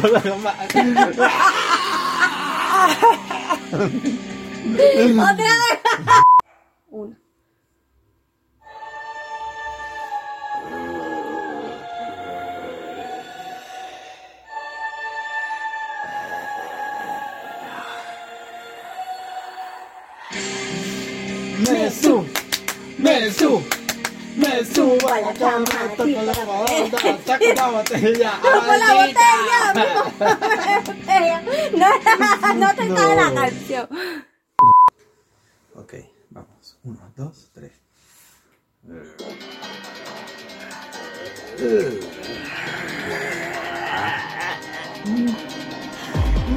cama, toco la cama. ¡Otra vez! Uno. Saco la botella. ¡Toco la botella! botella! No, no te No. la canción. Ok, vamos. Uno, dos, tres.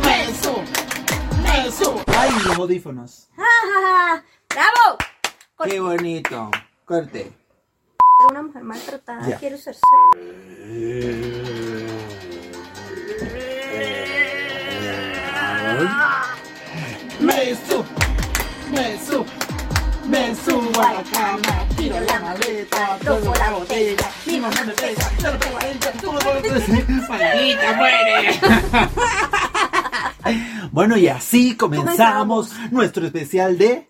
Me subo, me subo. Ay, los audífonos. ¡Ja, ja, ja! ¡Bravo! Con- Qué bonito. Corte. Una mujer maltratada Ya. quiero ser Me subo, me subo, me subo a la cama, tiro la maleta, toco la botella, mi mamá me pega, yo lo pego a ella, tú lo pones- ¡Maldita, muere! Bueno, y así comenzamos nuestro especial de...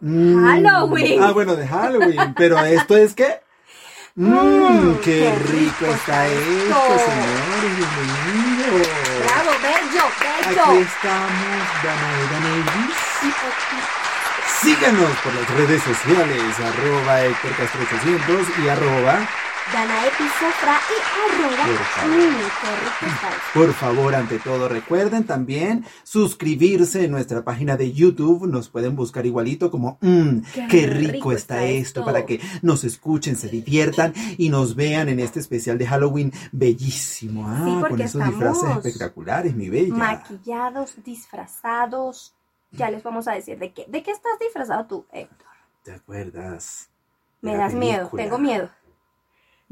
Mm, Halloween. Ah, bueno, de Halloween, pero esto es que... Mmm, Mm, qué qué rico rico está esto, señores, bienvenidos. ¡Bravo, bello, Aquí bello! estamos, Danaida Navis. Síganos por las redes sociales, arroba Héctor Castro 800 y arroba, Dana Epicefra y arroba. Por favor. Ante todo, recuerden también suscribirse en nuestra página de YouTube. Nos pueden buscar igualito como, mmm, qué, Qué rico, rico está, esto, esto. para que nos escuchen, se diviertan y nos vean en este especial de Halloween bellísimo. Ah, Sí, con esos disfraces espectaculares, mi bella. Maquillados, disfrazados. Ya les vamos a decir de qué. ¿De qué estás disfrazado tú, Héctor? ¿Te acuerdas? Me das miedo, tengo miedo.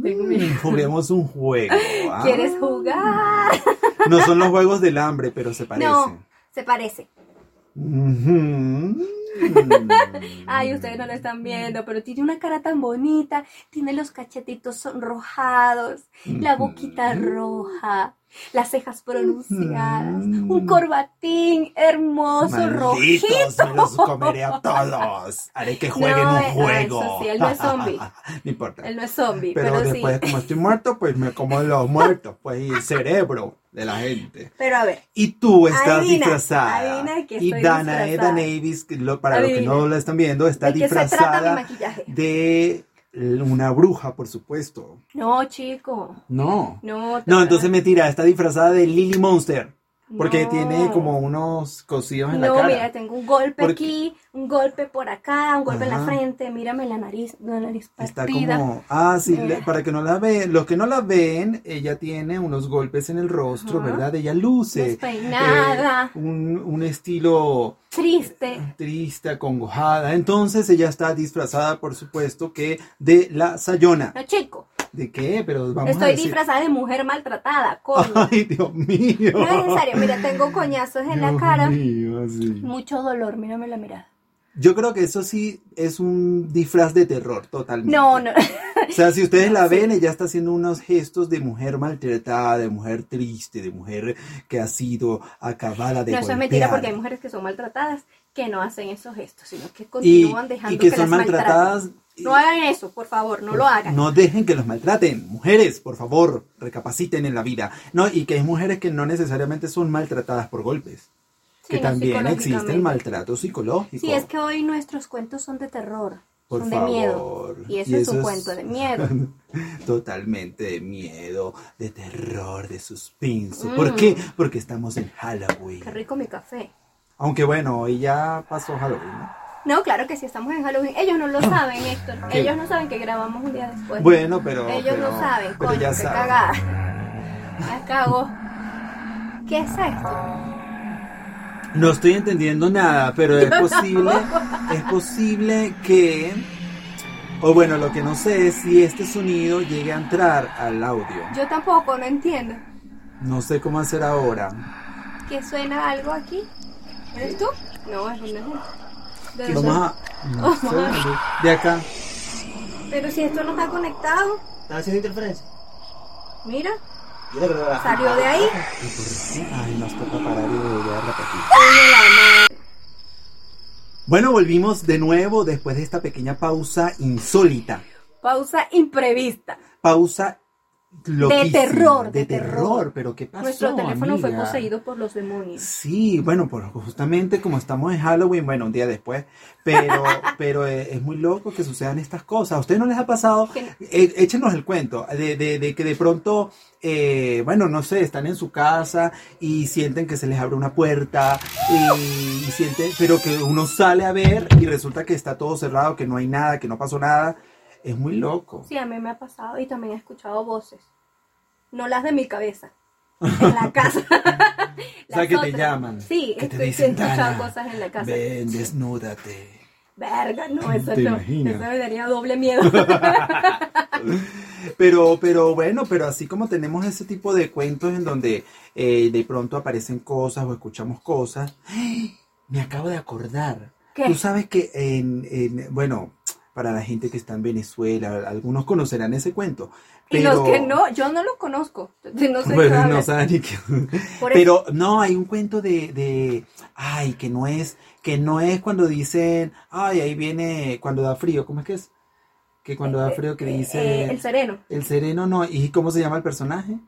Tengo Mm, miedo. Juguemos un juego. ¿ah? ¿Quieres jugar? No son los juegos del hambre, pero se parecen. No, se parece. Ujú. Ay, ustedes no lo están viendo, pero tiene una cara tan bonita, tiene los cachetitos sonrojados, la boquita roja, las cejas pronunciadas, un corbatín hermoso, Malditos, rojito. me los comeré a todos. Haré que jueguen No, un eh, juego. eso sí, él no es zombie. no importa. Él no es zombie, pero, pero, después, sí. como estoy muerto, pues me como los muertos, pues y el cerebro de la gente. Pero a ver, Y tú estás Adivina, disfrazada. adivina qué y estoy Dana Para los que no la están viendo, está ¿de qué se trata mi disfrazada de una bruja, por supuesto. No, chico. No. No, No, entonces mentira, está disfrazada de Lily Monster. Porque No. tiene como unos cosidos en la No, cara. mira, tengo un golpe Porque- aquí, un golpe por acá, un golpe en la frente, mírame la nariz, la nariz Está partida. como, ah, sí, Eh. para que no la vean, los que no la ven, ella tiene unos golpes en el rostro, Ajá. ¿verdad? Ella luce Despeinada. eh, un, un estilo Triste. triste, acongojada. Entonces ella está disfrazada, por supuesto, que de la Sayona. No, chico, ¿De qué? Pero vamos a estoy decir. disfrazada de mujer maltratada, coño. Ay, Dios mío. No es necesario, mira, tengo coñazos en la Dios cara, mío, sí. mucho dolor, mírame la mirada. Yo creo que eso sí es un disfraz de terror, totalmente. No, no, O sea, si ustedes la ven, ella está haciendo unos gestos de mujer maltratada, de mujer triste, de mujer que ha sido acabada de no, eso es mentira golpear. porque hay mujeres que son maltratadas que no hacen esos gestos, sino que y, continúan dejando y que, que, son las maltratadas. No hagan eso, por favor, no lo hagan. No dejen que los maltraten. Mujeres, por favor, recapaciten en la vida. No, y que hay mujeres que no necesariamente son maltratadas por golpes. Sí, que no, también existe el maltrato psicológico. Sí, es que hoy nuestros cuentos son de terror, Por son favor. de miedo. Y eso es un cuento de miedo. Totalmente de miedo, de terror, de suspenso. Mm. ¿Por qué? Porque estamos en Halloween. Qué rico mi café. Aunque bueno, hoy ya pasó Halloween, ¿no? No, claro que sí, estamos en Halloween. Ellos no lo saben, Héctor. ¿Qué? Ellos no saben que grabamos un día después. Bueno, pero. Ellos pero- no saben, coño, ya qué cagada. La cago. ¿Qué es esto? No estoy entendiendo nada, pero es posible, es posible que, o bueno, lo que no sé es si este sonido llegue a entrar al audio. Yo tampoco, no entiendo. No sé cómo hacer ahora. ¿Que suena algo aquí? ¿Eres tú? No, es es él. ¿De? Vamos a, no sé, de acá. Pero si esto no está conectado. ¿Estás haciendo interferencia? Mira, Yo creo que la- salió de ahí. ¿Y por qué? Ay, nos toca parar y volver a repetir. Bueno, volvimos de nuevo después de esta pequeña pausa insólita. Pausa imprevista. Pausa loquísima, terror, De, de terror. terror. pero ¿qué pasó, Nuestro teléfono fue poseído por los demonios. Sí, bueno, pues justamente como estamos en Halloween, bueno, un día después, pero, pero eh, es muy loco que sucedan estas cosas. ¿A ustedes no les ha pasado? Eh, échenos el cuento de, de- de que de pronto, eh, bueno, no sé, están en su casa y sienten que se les abre una puerta y, y sienten, pero que uno sale a ver y resulta que está todo cerrado, que no hay nada, que no pasó nada. Es muy loco. Sí, a mí me ha pasado y también he escuchado voces. No las de mi cabeza. En la casa. O sea, que te llaman. Sí, que te estoy- dicen, he escuchado "Dana, cosas en la casa. Ven, desnúdate. Verga, no, eso ¿Te no. imaginas? Eso me daría doble miedo. Pero, pero bueno, pero así como tenemos ese tipo de cuentos en donde eh, de pronto aparecen cosas o escuchamos cosas, ¡ay! me acabo de acordar. ¿Qué? Tú sabes que en, en- bueno, para la gente que está en Venezuela, algunos conocerán ese cuento. y Pero, los que no, yo no los conozco. No sé Bueno, no saben Pero no, hay un cuento de, de, ay, que no es, que no es cuando dicen, ay, ahí viene, cuando da frío, ¿cómo es que es? Que cuando da frío que Eh, dice... eh, el sereno. El sereno no. ¿Y cómo se llama el personaje?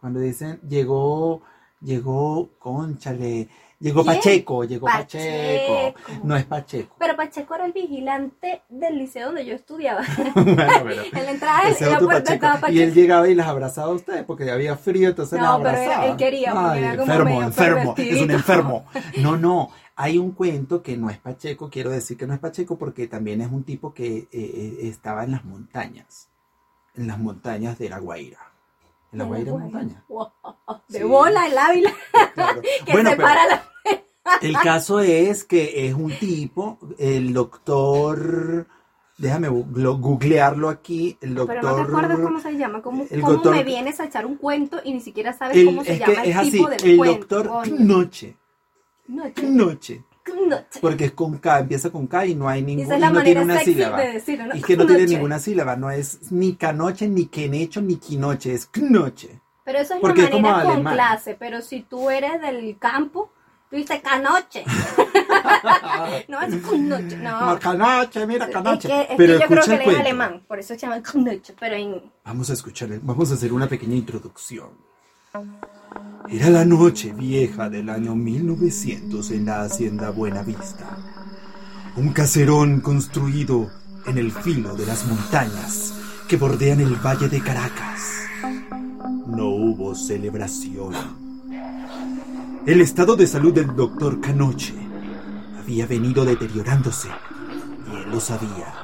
Cuando dicen, llegó, llegó, conchale, llegó ¿Quién? Pacheco, llegó Pacheco. Pacheco. No es Pacheco. Pero Pacheco era el vigilante del liceo donde yo estudiaba. bueno, pero. en la entrada la puerta Pacheco. estaba Y él Pacheco. llegaba y las abrazaba a ustedes porque había frío, entonces No, las pero abrazaba. él quería, porque Ay, era como enfermo, enfermo, es un enfermo. No, no. Hay un cuento que no es Pacheco, quiero decir que no es Pacheco porque también es un tipo que eh, eh, estaba en las montañas, en las montañas de La Guaira. En La Guaira montaña. Wow, De Sí. bola, el Ávila, Claro. que Bueno, separa la... el caso es que es un tipo, el doctor, déjame googlearlo aquí, el doctor... Pero no te acuerdas cómo se llama. ¿Cómo, el cómo doctor- me vienes a echar un cuento y ni siquiera sabes el- cómo se es llama que el es así, tipo del el cuento? doctor coño? Knoche, Noche. Knoche, Noche. Porque es con K, empieza con K y no hay ningún, es no tiene manera una sílaba. de decirlo, ¿no? Y que no tiene ninguna sílaba, no es ni canoche, ni quenecho, ni quinoche, es knoche. Pero eso es Porque la es como manera con clase. Pero si tú eres del campo, tú dices canoche. no, es con noche. No. No, canoche, mira Es canoche. que, es que Pero yo creo que el él es alemán, por eso se llama Knutsche, pero en... Vamos a escuchar, vamos a hacer una pequeña introducción. Era la noche vieja del año 1900 en la hacienda Buenavista. Un caserón construido en el filo de las montañas que bordean el valle de Caracas. No hubo celebración. El estado de salud del doctor Canoche había venido deteriorándose y él lo sabía.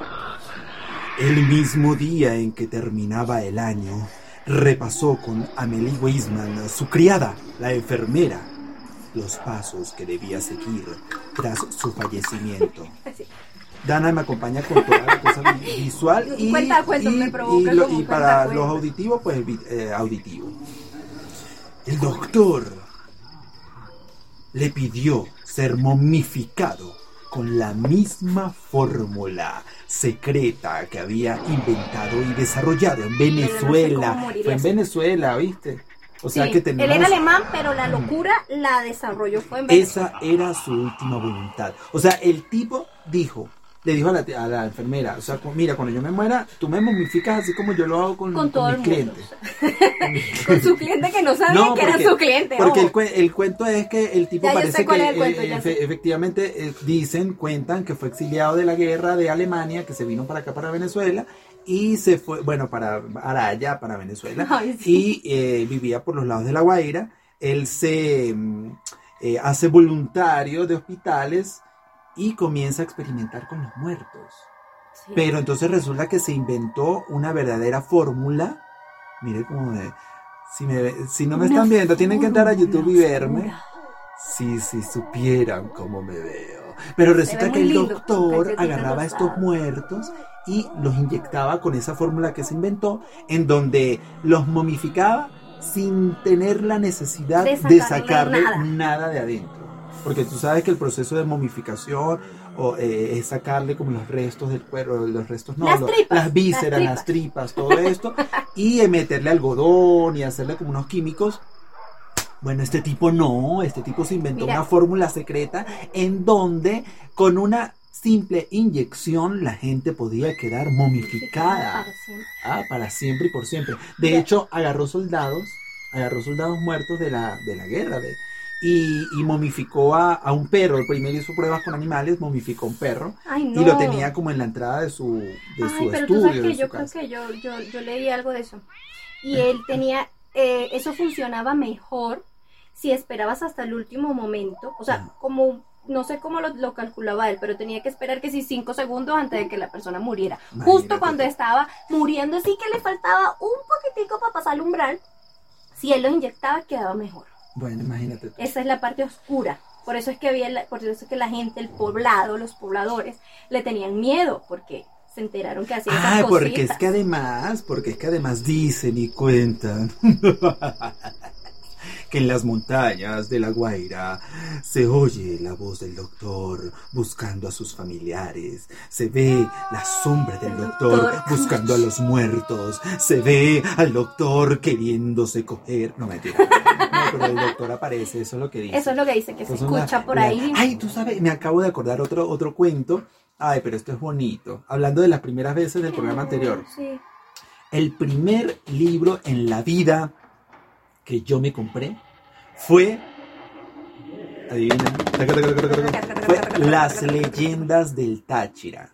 El mismo día en que terminaba el año, repasó con Amelie Weisman, su criada, la enfermera, los pasos que debía seguir tras su fallecimiento. Dana me acompaña con toda la cosa vi- visual y, Cuenta cuentos, y- me provoca y lo- y para cuenta los auditivos, pues eh, auditivo. El doctor le pidió ser momificado con la misma fórmula secreta que había inventado y desarrollado en Venezuela. Fue en. Venezuela, ¿viste? O sea Sí, que tenemos... Él era alemán, pero la locura la desarrolló fue en Venezuela. Esa era su última voluntad. O sea, el tipo dijo, le dijo a la, a la enfermera, o sea, mira, cuando yo me muera, tú me momificas así como yo lo hago con, Con todo mis el mundo, clientes. Con mis- Con su cliente que no sabía No, que era su cliente. Porque el, cue- el cuento es que el tipo Ya, parece que cuento, eh, efe- efectivamente eh, dicen, cuentan que fue exiliado de la guerra de Alemania, que se vino para acá, para Venezuela, y se fue, bueno, para Araya, para Venezuela, Ay, sí. y eh, vivía por los lados de La Guaira. Él se mm, hace voluntario de hospitales y comienza a experimentar con los muertos. Sí. Pero entonces resulta que se inventó una verdadera fórmula. Mire cómo me... Si, me, si no me Una están viendo, tienen que entrar a YouTube y verme. Si, si supieran cómo me veo. Pero resulta que el lindo, doctor agarraba a estos muertos y los inyectaba con esa fórmula que se inventó, en donde los momificaba sin tener la necesidad De de sacarle sacarle nada. nada de adentro. Porque tú sabes que el proceso de momificación o, eh, es sacarle como los restos del cuerpo, los restos no, Las lo- tripas, las vísceras, las las tripas, todo esto, y eh, meterle algodón y hacerle como unos químicos. Bueno, este tipo no, este tipo se inventó Mira. una fórmula secreta en donde con una simple inyección la gente podía quedar momificada. Para siempre. Ah, para siempre y por siempre. De Mira. hecho, agarró soldados, agarró soldados muertos de la, de la guerra de, y, y momificó a, a un perro. Primero hizo pruebas con animales, momificó a un perro Ay, no. y lo tenía como en la entrada de su, de Ay, su pero tú estudio. sabes que yo creo que yo, yo, yo leí algo de eso. Y él tenía, eh, eso funcionaba mejor si esperabas hasta el último momento. O sea, como, no sé cómo lo, lo calculaba él, pero tenía que esperar que si cinco segundos antes de que la persona muriera. Imagínate Justo cuando estaba muriendo, así que le faltaba un poquitico para pasar el umbral. Si él lo inyectaba, quedaba mejor. Bueno, imagínate. tú. Esa es la parte oscura. Por eso es que había, la- por eso es que la gente, el poblado, los pobladores, le tenían miedo, porque se enteraron que hacía esas Ah, porque es que además, porque es que además dicen y cuentan que en las montañas de La Guaira se oye la voz del doctor buscando a sus familiares, se ve la sombra del El doctor doctor. buscando a los muertos, se ve al doctor queriéndose coger. No mentira, no, pero el doctor aparece, eso es lo que dice. Eso es lo que dice, que se Entonces, escucha una- por una- ahí. Ay, tú sabes, me acabo de acordar otro, otro cuento. Ay, pero esto es bonito. Hablando de las primeras veces del programa anterior. Sí. El primer libro en la vida que yo me compré fue. Adivina. Fue Las leyendas del Táchira.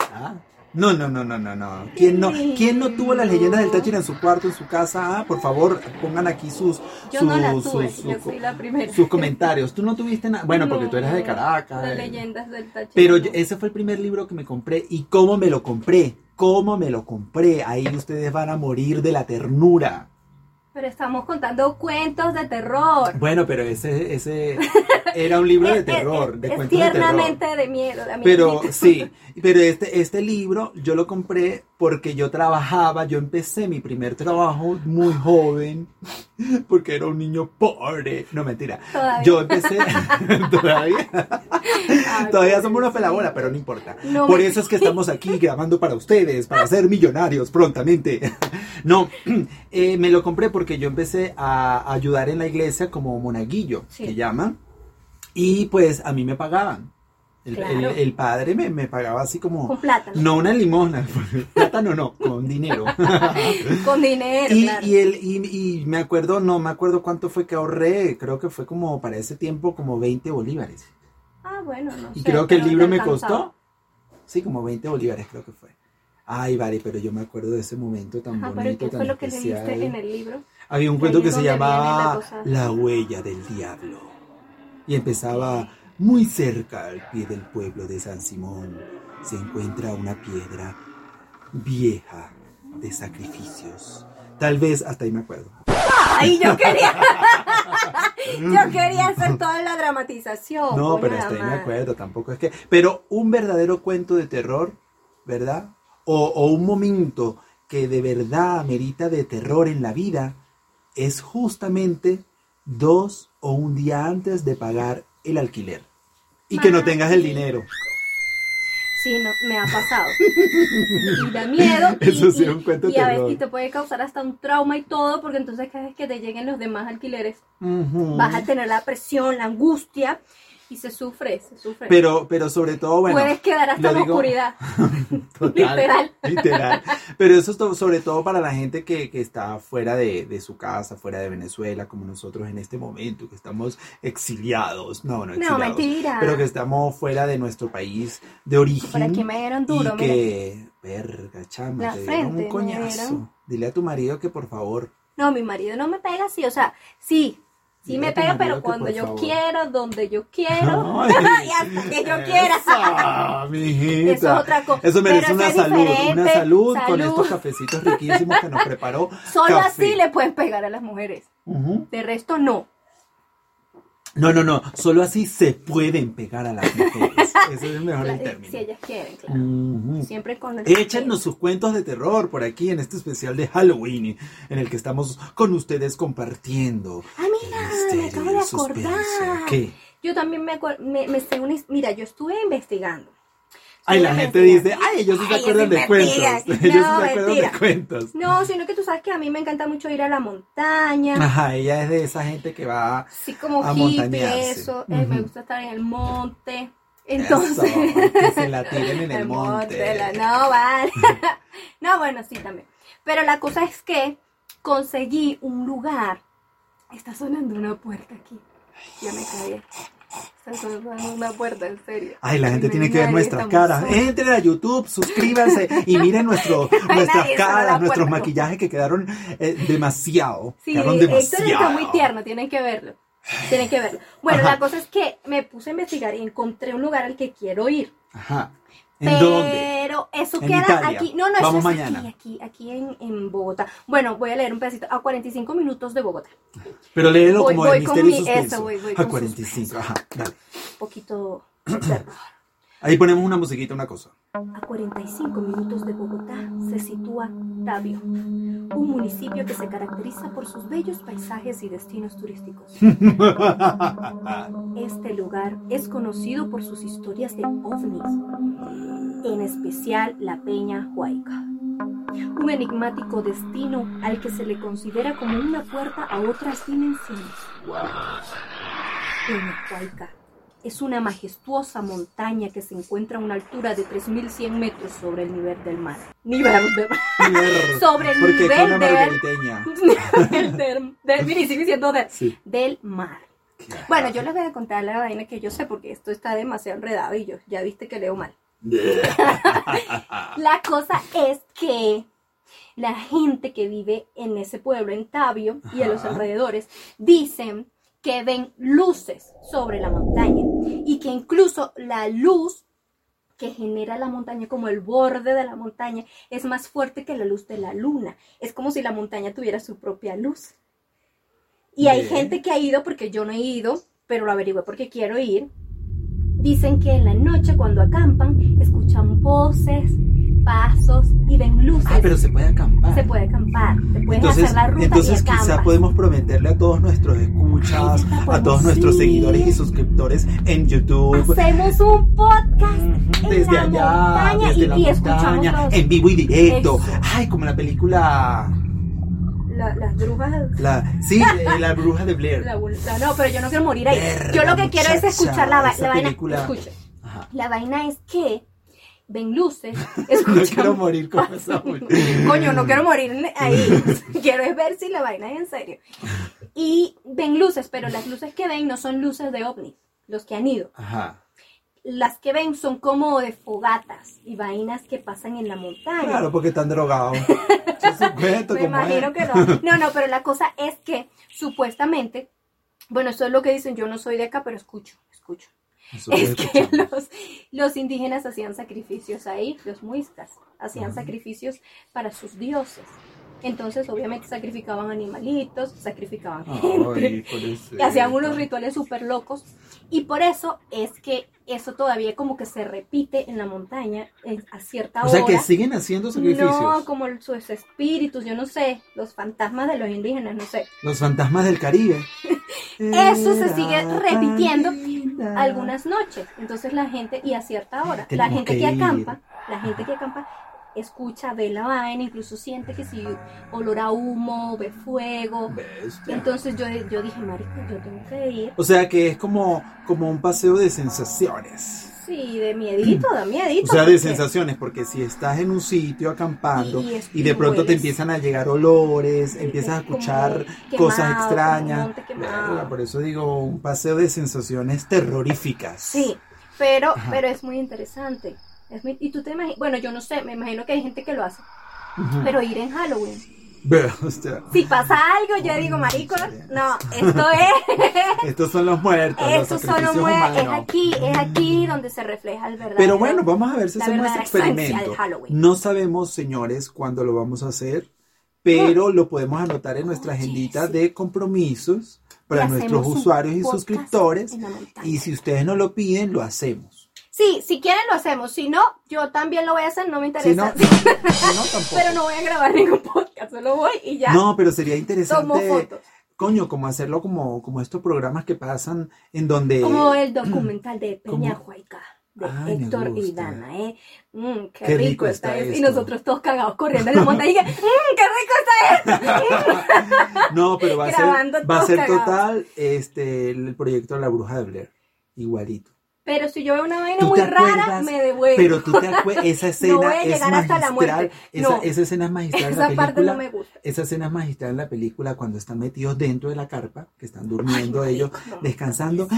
¿Ah? No, no, no, no, no, no. ¿Quién no, ¿Quién no tuvo las leyendas del Táchira en su cuarto, en su casa? Ah, por favor, pongan aquí sus, Yo sus, no sus- tuve, sus- primera. sus comentarios. Tú no tuviste nada. Bueno, porque tú eras de Caracas. Las eh. leyendas del Táchira. Pero yo- ese fue el primer libro que me compré. ¿Y cómo me lo compré? ¿Cómo me lo compré? Ahí ustedes van a morir de la ternura. Pero estamos contando cuentos de terror. Bueno, pero ese, ese era un libro de terror, de es cuentos de terror. tiernamente de miedo. de Pero sí, pero este, este libro yo lo compré porque yo trabajaba, yo empecé mi primer trabajo muy joven, porque era un niño pobre. No, mentira. Todavía. Yo empecé, todavía, Ay, todavía somos pobrecito. pelabola, pero no importa. No Por eso es que estamos aquí grabando para ustedes, para ser millonarios prontamente. No, eh, me lo compré porque yo empecé a ayudar en la iglesia como monaguillo, Sí. que llaman, y pues a mí me pagaban. El, Claro. el- el padre me, me pagaba así como... Con plátano. No una limosna, plátano no, con dinero. Con dinero, y, claro. y, el, y, y me acuerdo, no me acuerdo cuánto fue que ahorré, creo que fue como para ese tiempo como 20 bolívares. Ah, bueno, no Y sé, creo que el libro me costó, sí, como 20 bolívares creo que fue. Ay, vale, pero yo me acuerdo de ese momento tan Ajá, pero bonito, ¿qué tan fue lo que especial. leíste en el libro? Había un cuento que se llamaba. La huella del diablo. Y empezaba muy cerca al pie del pueblo de San Simón. Se encuentra una piedra vieja de sacrificios. Tal vez hasta ahí me acuerdo. Ay, yo quería. yo quería hacer toda la dramatización. No, pero hasta ahí me acuerdo, tampoco es que... Pero un verdadero cuento de terror, ¿verdad? O, o un momento que de verdad amerita de terror en la vida es justamente dos o un día antes de pagar el alquiler. Y que no tengas el dinero. Sí, no, me ha pasado. y da miedo. Y, Eso sí y- es un cuento y a veces- y te puede causar hasta un trauma y todo, porque entonces cada vez que te lleguen los demás alquileres, vas a tener la presión, la angustia, se sufre, se sufre. Pero, pero sobre todo, bueno... Puedes quedar hasta la digo- oscuridad. Total, Literal. literal. Pero eso es sobre todo para la gente que, que está fuera de, de su casa, fuera de Venezuela, como nosotros en este momento, que estamos exiliados. No, no No, exiliados. mentira. Pero que estamos fuera de nuestro país de origen. Por aquí me dieron duro, y que, verga, chama, La te frente un coñazo. dieron. Dile a tu marido que por favor. No, mi marido no me pega así, o sea, sí, sí me pega, pero cuando yo favor. quiero, donde yo quiero, Ay, y hasta que yo quiera. Eso, mijita. Eso es otra cosa. Eso merece Pero una eso salud, una salud, con estos cafecitos riquísimos que nos preparó. Solo Café. así le pueden pegar a las mujeres. De resto, no. No, no, no, solo así se pueden pegar a las mujeres. Ese es mejor el Claro, término. Si ellas quieren, claro. Siempre con el Échenos sus cuentos de terror por aquí en este especial de Halloween en el que estamos con ustedes compartiendo Ah, mira, me acabo de acordar. ¿Qué? Yo también me, me, me Mira, yo estuve investigando. Ay, la gente dice, ay, ellos sí se acuerdan de cuentos. Ellos sí se No, acuerdan de cuentos. No, sino que tú sabes que a mí me encanta mucho ir a la montaña. Ajá, ella es de esa gente que va Así como A hippie, eso. eh, me gusta estar en el monte. Entonces. Eso, que se la tiren en el monte. la- no, vale. no, bueno, sí también. Pero la cosa es que conseguí un lugar. Está sonando una puerta aquí. Ya me caí. Una puerta, en serio. Ay, la gente tiene que ver nuestras caras. Entren a YouTube, suscríbanse y miren nuestro, nuestras caras, nuestros maquillajes que quedaron eh, demasiado. Sí, quedaron Héctor demasiado. está muy tierno, tienen que verlo. Tienen que verlo. Bueno, Ajá. la cosa es que me puse a investigar y encontré un lugar al que quiero ir. Ajá. ¿En pero dónde? eso En queda Italia. aquí. No, no, Vamos eso es mañana. aquí, aquí, aquí en, en Bogotá. Bueno, voy a leer un pedacito. A 45 minutos de Bogotá. Pero léelo Voy- como voy con misterio y mi- suspenso. eso, voy- voy a con 45, ajá, dale. Un poquito terror. Ahí ponemos una musiquita, una cosa. A 45 minutos de Bogotá se sitúa Tabio, un municipio que se caracteriza por sus bellos paisajes y destinos turísticos. Este lugar es conocido por sus historias de ovnis, en especial la Peña Huayca, un enigmático destino al que se le considera como una puerta a otras dimensiones. Peña Huayca es una majestuosa montaña que se encuentra a una altura de 3.100 metros sobre el nivel del mar. Nivel del mar. Sobre el Porque nivel una del- del, del, sigue Sí. mar. Bueno, yo les voy a contar la vaina que yo sé porque esto está demasiado enredado y yo ya viste que leo mal. La cosa es que la gente que vive en ese pueblo, en Tabio y a los alrededores, dicen que ven luces sobre la montaña y que incluso la luz que genera la montaña, como el borde de la montaña, es más fuerte que la luz de la luna. Es como si la montaña tuviera su propia luz. Y hay Bien. gente que ha ido, porque yo no he ido, pero lo averigüé porque quiero ir. Dicen que en la noche cuando acampan, escuchan voces, pasos y ven luces. Ah, pero se puede acampar. Se puede acampar, te puedes Entonces, hacer la ruta entonces y quizá podemos prometerle a todos nuestros escuchas, Ay, a todos nuestros seguidores y suscriptores en YouTube. Hacemos un podcast Desde la allá, desde y- la y escuchamos montaña, los- en vivo y directo. Eso. Ay, como la película, La- las brujas. la, sí, eh, la bruja de Blair. la- la- no, pero yo no quiero morir ahí. Yo lo que quiero es escuchar la, la vaina. película. Escucha. La vaina es que ven luces, No escuchan quiero morir con esa. Coño, no quiero morir ahí. quiero es ver si la vaina es en serio. Y ven luces, pero las luces que ven no son luces de ovnis, los que han ido. Ajá. Las que ven son como de fogatas y vainas que pasan en la montaña. Claro, porque están drogados. Me imagino es. que no. No, no, pero la cosa es que supuestamente, bueno, eso es lo que dicen, yo no soy de acá, pero escucho, escucho. Es que los, los indígenas hacían sacrificios ahí, los muiscas, hacían sacrificios para sus dioses. Entonces, obviamente, sacrificaban animalitos, sacrificaban gente, y hacían unos rituales súper locos. Y por eso es que eso todavía como que se repite en la montaña en- a cierta O hora. sea, que siguen haciendo sacrificios. No, como sus espíritus, yo no sé, los fantasmas de los indígenas, no sé. Los fantasmas del Caribe. Eso se sigue repitiendo algunas noches. Entonces la gente, y a cierta hora, la gente que acampa, la gente que acampa, escucha, ve la vaina, incluso siente que si olor a humo, ve fuego. Bestia. Entonces yo, yo dije, marica, yo tengo que ir. O sea que es como, como un paseo de sensaciones. Sí, de miedito, da miedito. O sea, de sensaciones, porque si estás en un sitio acampando Y- y y, de pronto te empiezan a llegar olores, Sí, empiezas a escuchar quemado, cosas extrañas. Verga, Por eso digo, un paseo de sensaciones terroríficas. Sí, pero, Ajá. pero es muy interesante. Es y tú te imaginas, bueno, yo no sé, me imagino que hay gente que lo hace, pero ir en Halloween. Ve, o sea, Si pasa algo, yo digo, marico, no, esto es, estos son los muertos, los estos son los sacrificios mue- es aquí, es aquí donde se refleja el verdadero. Pero bueno, vamos a ver si hacemos ese verdadera esencia experimento. No sabemos, señores, cuándo lo vamos a hacer, pero lo podemos anotar en nuestra agendita de compromisos para nuestros usuarios y suscriptores. Y si ustedes no lo piden, lo hacemos. Sí, si quieren lo hacemos, si no, yo también lo voy a hacer, no me Si no, interesa. si no, tampoco. pero no voy a grabar ningún podcast, solo voy y ya. No, pero sería Tomo interesante fotos. coño, como hacerlo como, como estos programas que pasan en donde... Como el documental de. Peña Huayca, de Héctor y. Dana, ¿eh? Mm, qué, Qué rico, rico está, esto. Y nosotros todos cagados corriendo en la montaña y que, mmm, qué rico está esto. No, pero va a ser, va a ser total este, el proyecto de la bruja de Blair. Igualito. Pero si yo veo una vaina ¿Tú muy rara, me devuelvo. Pero tú te acuerdas, esa escena voy a es llegar hasta la magistral. muerte. Esa, No. esa escena es magistral en la Esa película. parte no me gusta. Esa escena es magistral en la película cuando están metidos dentro de la carpa, que están durmiendo Ay, ellos, no. descansando,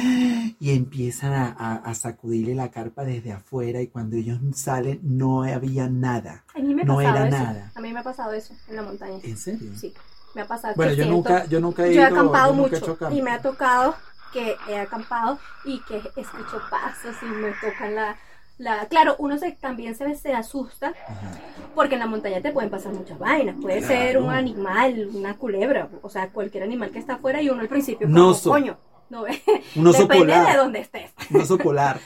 y empiezan a, a- a sacudirle la carpa desde afuera y cuando ellos salen no había nada. A mí me ha No pasado era eso. nada. A mí me ha pasado eso en la montaña. ¿En serio? Sí, me ha pasado. Bueno, yo siento- nunca, yo nunca he Yo he ido, acampado yo nunca mucho y me ha tocado que he acampado y que escucho pasos y me tocan la... la... Claro, uno se, también se, se asusta porque en la montaña te pueden pasar muchas vainas. Puede ser Claro. un animal, una culebra, o sea, cualquier animal que está afuera y uno al principio Un como, coño, no ve. Un oso Depende de polar, dónde estés. un oso polar.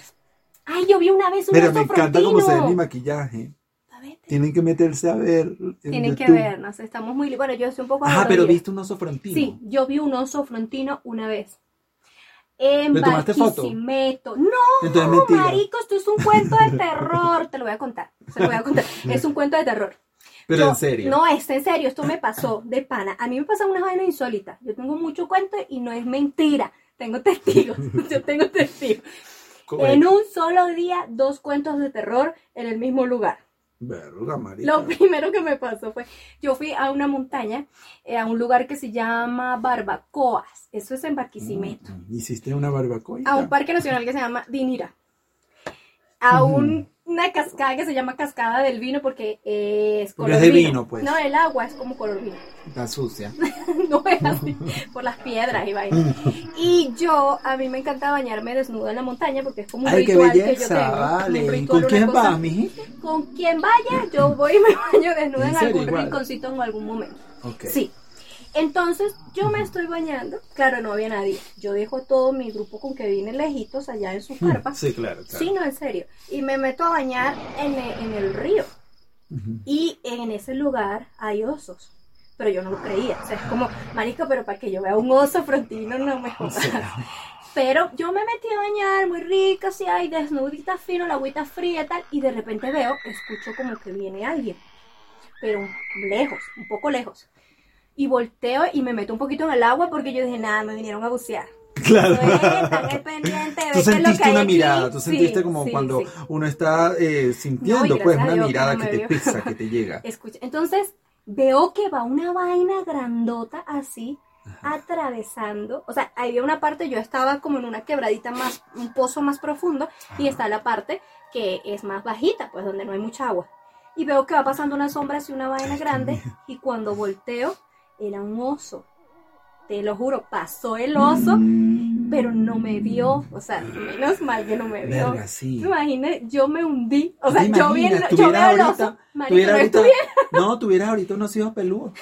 Ay, yo vi una vez un Pero oso me encanta cómo se ve mi frontino. maquillaje. Tienen que meterse a ver. en Tienen que YouTube. vernos, estamos muy... Bueno, yo estoy un poco... Ajá, pero viste un oso frontino. Sí, yo vi un oso frontino una vez. En ¿Le tomaste foto? Barquisimeto. No, marico, esto es un cuento de terror. Te lo voy a contar. Se lo voy a contar. Es un cuento de terror. Pero Yo- en serio. No, es en serio. Esto me pasó de pana. A mí me pasan unas vainas insólitas. Yo tengo mucho cuento y no es mentira. Tengo testigos. Yo tengo testigos. En un solo día, dos cuentos de terror en el mismo lugar. Verga. Lo primero que me pasó fue, yo fui a una montaña, eh, a un lugar que se llama Barbacoas, eso es en Barquisimeto, Mm, Hiciste una barbacoa. a un parque nacional que se llama Dinira, a un- una cascada que se llama Cascada del Vino porque es Porque color es de vino, pues. No, el agua es como color vino. Está sucia. no es así, por las piedras y vaina. Y yo, a mí me encanta bañarme desnuda en la montaña porque es como un Ay, qué ritual que yo belleza, tengo. un vale. ¿Y ritual, con quién vas, miji? con quien vaya, yo voy y me baño desnuda ¿En en, serio? algún Igual. rinconcito en algún momento. Sí. Entonces yo me estoy bañando. Claro, no había nadie. Yo dejo todo mi grupo con que vine lejitos allá en sus carpas. Sí, claro, claro. Sí, no, en serio. Y me meto a bañar en el, en el río. Y en ese lugar hay osos. Pero yo no lo creía. O sea, es como, marico, pero para que yo vea un oso frontino no me jodas. Pero yo me metí a bañar muy rica, así, ay, desnudita fino, la agüita fría y tal, y de repente veo, escucho como que viene alguien, pero lejos, un poco lejos. Y volteo y me meto un poquito en el agua porque yo dije, nada, me vinieron a bucear. claro. Pendiente Tú sentiste que una aquí. mirada, tú Sí, sentiste como sí, cuando sí. uno está eh, sintiendo, No, pues, una Dios que mirada no que te pisa, que te llega. Escucha, entonces veo que va una vaina grandota así, atravesando, o sea, había una parte, yo estaba como en una quebradita más, un pozo más profundo, y está la parte que es más bajita, pues donde no hay mucha agua. Y veo que va pasando una sombra hacia una vaina grande, y cuando volteo, era un oso. Te lo juro, pasó el oso, pero no me vio, o sea, menos mal que no me vio. Verga, sí. ¿Te imaginas? Yo me hundí. O ¿Tú sea, yo vi, el, yo veo el oso. Marico, Tuviera no ahorita, estuviera- no, tuvieras ahorita unos hijos peludos.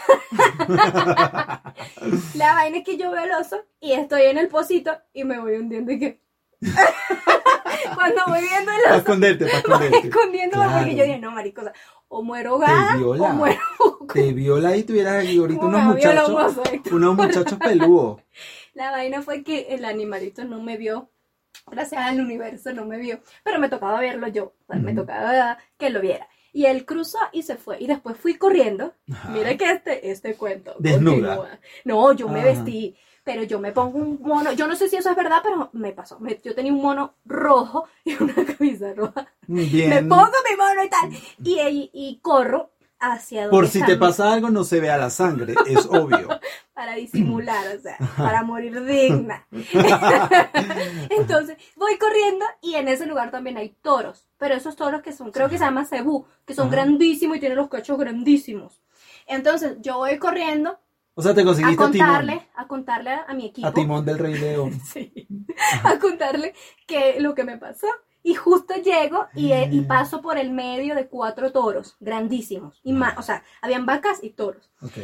La vaina es que yo veo el oso y estoy en el pocito y me voy hundiendo y que... Cuando voy viendo el Para oso, esconderte, para voy esconderte. escondiéndome porque Claro. yo dije, no, marico, o, muero ahogada Te viola. o muero... Te viola y tuvieras ahí ahorita unos me muchachos, Héctor. unos muchachos peludos. La vaina fue que el animalito no me vio. Gracias al universo no me vio. Pero me tocaba verlo yo. o sea, Me Ujú. tocaba que lo viera. Y él cruzó y se fue. Y después fui corriendo. Ajá. Mira que este, este cuento. Desnuda. continúa. No, yo me Ajá. vestí. Pero yo me pongo un mono. Yo no sé si eso es verdad, pero me pasó. Me- yo tenía un mono rojo y una camisa roja. Bien. Me pongo mi mono y tal. Y, y, y corro hacia donde Por si te pasa algo, no se vea la sangre, es obvio. para disimular, o sea, para morir digna. Entonces, voy corriendo y en ese lugar también hay toros, pero esos toros que son, creo que se llama cebú, que son Ajá. grandísimos y tienen los cachos grandísimos. Entonces, yo voy corriendo O sea, te a conseguiste a Timón. contarle, a contarle a mi equipo, A Timón del Rey León. Sí. a contarle que lo que me pasó. Y justo llego y, eh, y paso por el medio de cuatro toros grandísimos. Y más, o sea, habían vacas y toros. Ok.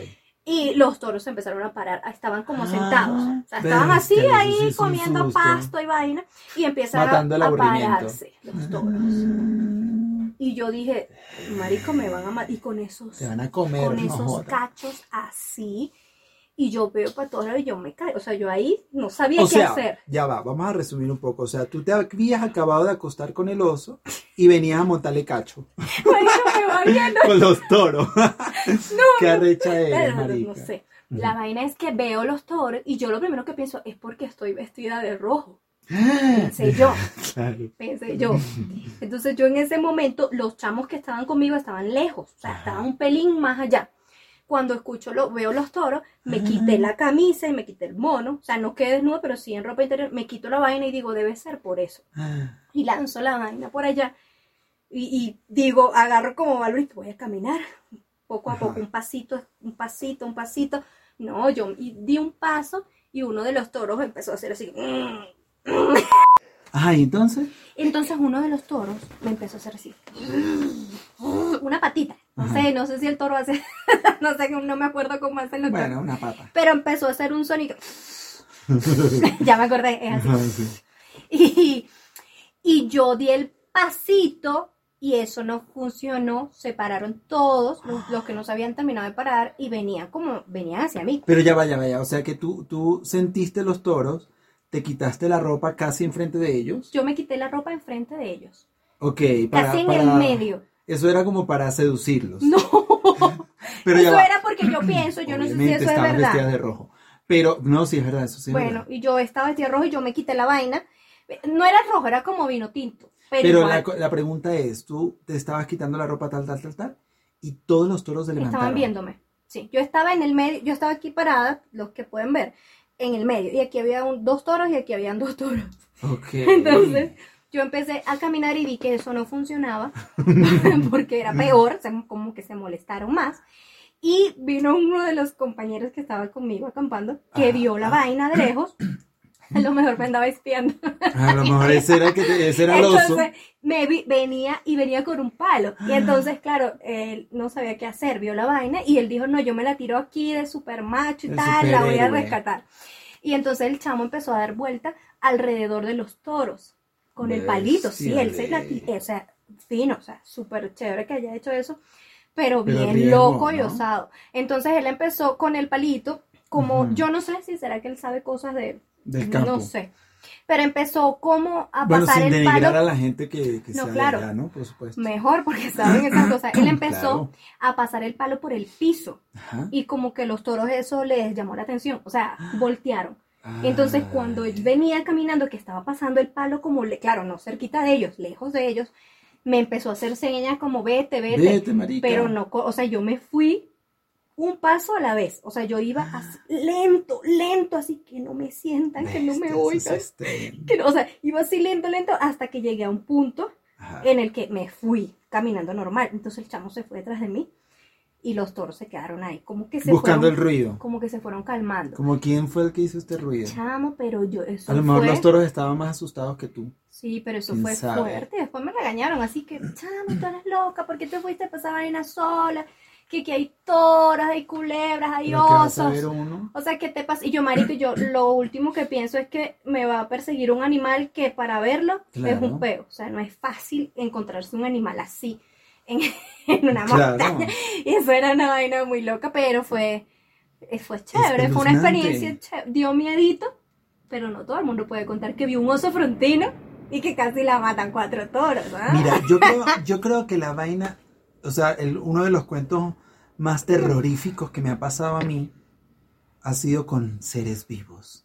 Y los toros se empezaron a parar, estaban como Ah, sentados. O sea, estaban así ahí comiendo susto. pasto y vaina. Y empiezan a, a pararse los toros. Y yo dije, marico, me van a matar. Y con esos, Se van a comer, con esos cachos así. Y yo veo para todos lados y yo me caigo. O sea, yo ahí no sabía O qué sea, hacer. ya va, vamos a resumir un poco. O sea, tú te habías acabado de acostar con el oso y venías a montarle cacho me va viendo. con los toros. Qué arrecha eres, no sé. La vaina es que veo los toros y yo lo primero que pienso es porque estoy vestida de rojo. Pensé yo, Claro. pensé yo. Entonces yo en ese momento, los chamos que estaban conmigo estaban lejos, o sea, estaban un pelín más allá. Cuando escucho, lo, veo los toros, me quité la camisa y me quité el mono, o sea, no quedé desnudo, pero sí en ropa interior, me quito la vaina y digo, debe ser por eso. Ah, Y lanzo la vaina por allá y, y digo, agarro como valor y voy a caminar poco a Ajá. poco, un pasito, un pasito, un pasito. No, yo y di un paso y uno de los toros empezó a hacer así. Ajá, ¿y entonces? Entonces uno de los toros me empezó a hacer así. Una patita. No Ajá. sé, no sé si el toro hace, no sé, no me acuerdo cómo hacen los Bueno, toros. una pata. Pero empezó a hacer un sonido. ya me acordé, es así. Ajá, sí. Y, y yo di el pasito y eso no funcionó. Se pararon todos los, los que no se habían terminado de parar y venían como, venían hacia mí. Pero ya vaya, vaya. O sea que tú, tú sentiste los toros, te quitaste la ropa casi enfrente de ellos. Yo me quité la ropa enfrente de ellos. Ok, para, Casi en para- el medio. Eso era como para seducirlos. No. Pero eso era porque yo pienso, yo no sé si eso es estabas vestida verdad. de rojo. Pero, no, sí es verdad, eso sí es Bueno, verdad. y yo estaba vestida de rojo y yo me quité la vaina. No era rojo, era como vino tinto. Pero, la pregunta es, tú te estabas quitando la ropa tal, tal, tal, tal, y todos los toros se levantaron. estaban viéndome. Sí, yo estaba en el medio, yo estaba aquí parada, los que pueden ver, en el medio. Y aquí había un- dos toros y aquí habían dos toros. Ok. Entonces, yo empecé a caminar y vi que eso no funcionaba, porque era peor, como que se molestaron más. Y vino uno de los compañeros que estaba conmigo acampando, que Ajá. vio la vaina de lejos. A lo mejor me andaba espiando. A lo mejor ese era, que te- ese era el oso. Entonces, me vi- venía y venía con un palo. Y entonces, claro, él no sabía qué hacer, vio la vaina y él dijo, no, yo me la tiro aquí de super macho y El tal, la voy a rescatar. Y entonces el chamo empezó a dar vuelta alrededor de los toros, con el palito, sí, él se la Bestiale. ti- o sea, fino, o sea, súper chévere que haya hecho eso, pero Pero bien riesgo, loco y ¿no? osado. Entonces él empezó con el palito, como, yo no sé si será que él sabe cosas de, Del campo. no sé, pero empezó como a Bueno, pasar sin el palo a la gente que, que No, sea claro. allá, ¿no? Por supuesto. mejor porque saben esas cosas. Él empezó Claro. a pasar el palo por el piso Ajá. y como que los toros eso les llamó la atención, o sea, voltearon. Entonces Ah. cuando él venía caminando, que estaba pasando el palo como, le, claro, no cerquita de ellos, lejos de ellos, me empezó a hacer señas como vete, vete, Vete, marica. pero no, o sea, yo me fui un paso a la vez, o sea, yo iba así, lento, lento, así que no me sientan, que no me oigan, que no- o sea, iba así lento, lento, hasta que llegué a un punto Ajá. en el que me fui caminando normal. Entonces el chamo se fue detrás de mí y los toros se quedaron ahí, como que se Buscando el ruido. como que se fueron calmando. Como quién fue el que hizo este ruido. Chamo, pero yo eso A lo mejor fue, los toros estaban más asustados que tú. sí, pero eso ¿Quién fue sabe? fuerte. Después me regañaron, así que, chamo, tú eres loca, ¿por qué te fuiste a pasar vaina sola? Que aquí hay toros, hay culebras, hay Pero ¿qué va a saber osos. uno? O sea, ¿qué te pasa? Y yo, marico, yo lo último que pienso es que me va a perseguir un animal que para verlo es un peo. O sea, no es fácil encontrarse un animal así en, en una Claro. montaña. Y eso era una vaina muy loca, pero fue, eh, fue chévere, fue una experiencia chévere. Dio miedito, pero no todo el mundo puede contar que vio un oso frontino y que casi la matan cuatro toros. ¿ah? Mira, yo creo, yo creo que la vaina, o sea, el- uno de los cuentos más terroríficos que me ha pasado a mí ha sido con seres vivos.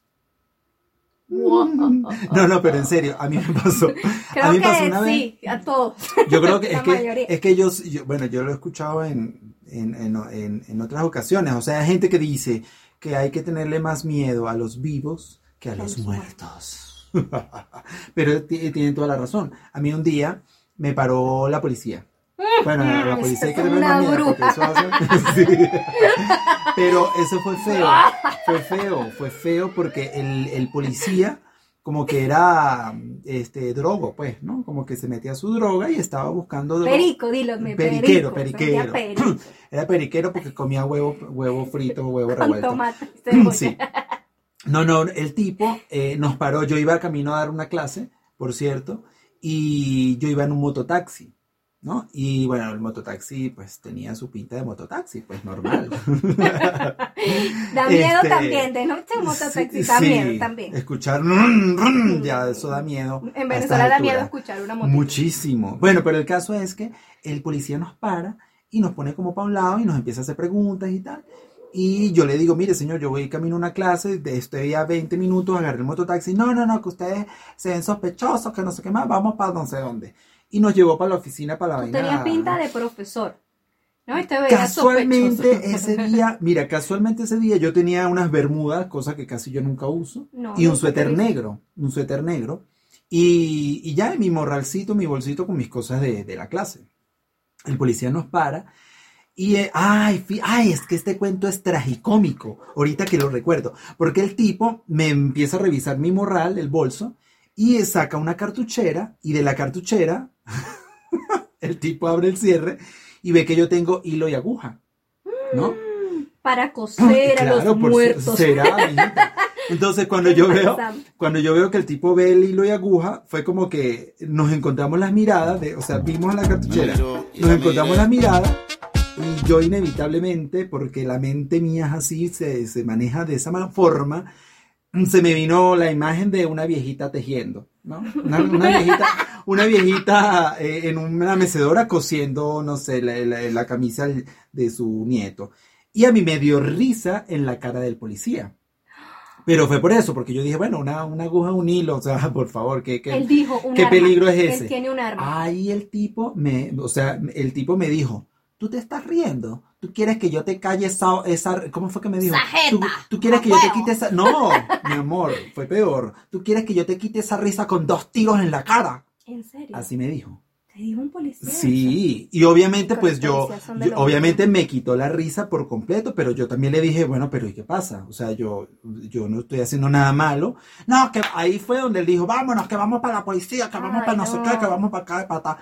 No, no, pero en serio, a mí me pasó. Creo a mí que me pasó una vez. sí, a todos. Yo creo que La es que, es que yo, yo- bueno, yo lo he escuchado en, en, en, en- otras ocasiones. O sea, hay gente que dice que hay que tenerle más miedo a los vivos que a Que a los los muertos. Pero ti- tienen toda la razón. A mí un día me paró la policía. Bueno, la, policía hay que tener Una bruja. eso hace- Sí. Pero eso fue feo. Fue feo, fue feo porque el, el policía como que era este drogo, pues, ¿no? Como que se metía su droga y estaba buscando droga. Perico, dilo, me Periquero, periquero. perico, Era periquero porque comía huevo, huevo frito, huevo con revuelto. tomate. Sí. No, no, el tipo eh, nos paró. Yo iba camino a dar una clase, por cierto, y yo iba en un mototaxi. ¿No? Y bueno, el mototaxi pues tenía su pinta de mototaxi, pues normal. Da miedo Este, también, de noche un mototaxi Sí, da sí, miedo también. Escuchar, ya eso da miedo. En Venezuela da miedo escuchar una moto. Muchísimo. Bueno, pero el caso es que el policía nos para y nos pone como para un lado y nos empieza a hacer preguntas y tal. Y yo le digo, mire señor, yo voy camino a una clase, de estoy a 20 minutos, agarré el mototaxi. No, no, no, que ustedes se ven sospechosos, que no sé qué más, vamos para no sé dónde. Y nos llevó para la oficina, para la Tú vaina. tenías pinta de profesor. ¿No? Y te veías Casualmente ese día, mira, casualmente ese día yo tenía unas bermudas, cosa que casi yo nunca uso, No, y un suéter negro, un suéter negro, y, y ya en mi morralcito, mi bolsito con mis cosas de, de la clase. El policía nos para y, eh, ay, ay, es que este cuento es tragicómico, ahorita que lo recuerdo, porque el tipo me empieza a revisar mi morral, el bolso, y saca una cartuchera, y de la cartuchera, el tipo abre el cierre y ve que yo tengo hilo y aguja, ¿no? Para coser a los muertos. será. Entonces cuando yo veo, cuando yo veo que el tipo ve el hilo y aguja, fue como que nos encontramos las miradas, de, o sea, vimos la cartuchera, nos encontramos las miradas y yo inevitablemente, porque la mente mía es así, se, se maneja de esa ma- forma, se me vino la imagen de una viejita tejiendo, ¿no? Una, una viejita, una viejita eh, en una mecedora cosiendo, no sé, la, la- la camisa de su nieto. Y a mí me dio risa en la cara del policía. Pero fue por eso, porque yo dije, bueno, una, una aguja, un hilo, o sea, por favor, Él dijo un ¿Qué arma. peligro es ese? Él tiene un arma. Ahí el tipo me, o sea, el tipo me dijo, tú te estás riendo, tú quieres que yo te calle esa, esa ¿cómo fue que me dijo? ¿Tú, tú quieres no que yo te puedo". quite esa, no, mi amor, fue peor, tú quieres que yo te quite esa risa con dos tiros en la cara, ¿En serio? así me dijo. Te dijo un policía. Sí, y obviamente pues yo, obviamente me quitó la risa por completo, pero yo también le dije, bueno, pero ¿y qué pasa? O sea, yo, yo no estoy haciendo nada malo. No, que ahí fue donde él dijo, vámonos, que vamos para la policía, que vamos Ay, para no, sé qué, que vamos para acá de pata.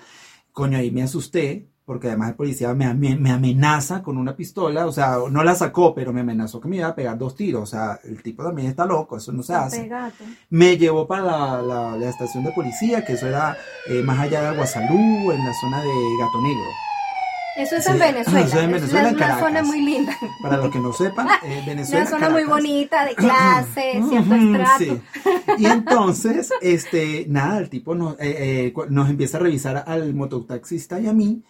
Coño, ahí me asusté, porque además el policía me, me, me amenaza con una pistola, o sea, no la sacó, pero me amenazó que me iba a pegar dos tiros. O sea, el tipo también está loco, eso no se hace Pegate. me llevó para la, la- la estación de policía, que eso era eh, más allá de Aguasalú, en la zona de Gato Negro. Eso es Sí, en Venezuela. eso es en Venezuela, una, en una zona Caracas. muy linda. Para los que no sepan, eh, Venezuela. Una zona muy Caracas. bonita, de clase, cierto estrato. sí. Y entonces, este, nada, el tipo nos, eh, eh, nos empieza a revisar al mototaxista y a mí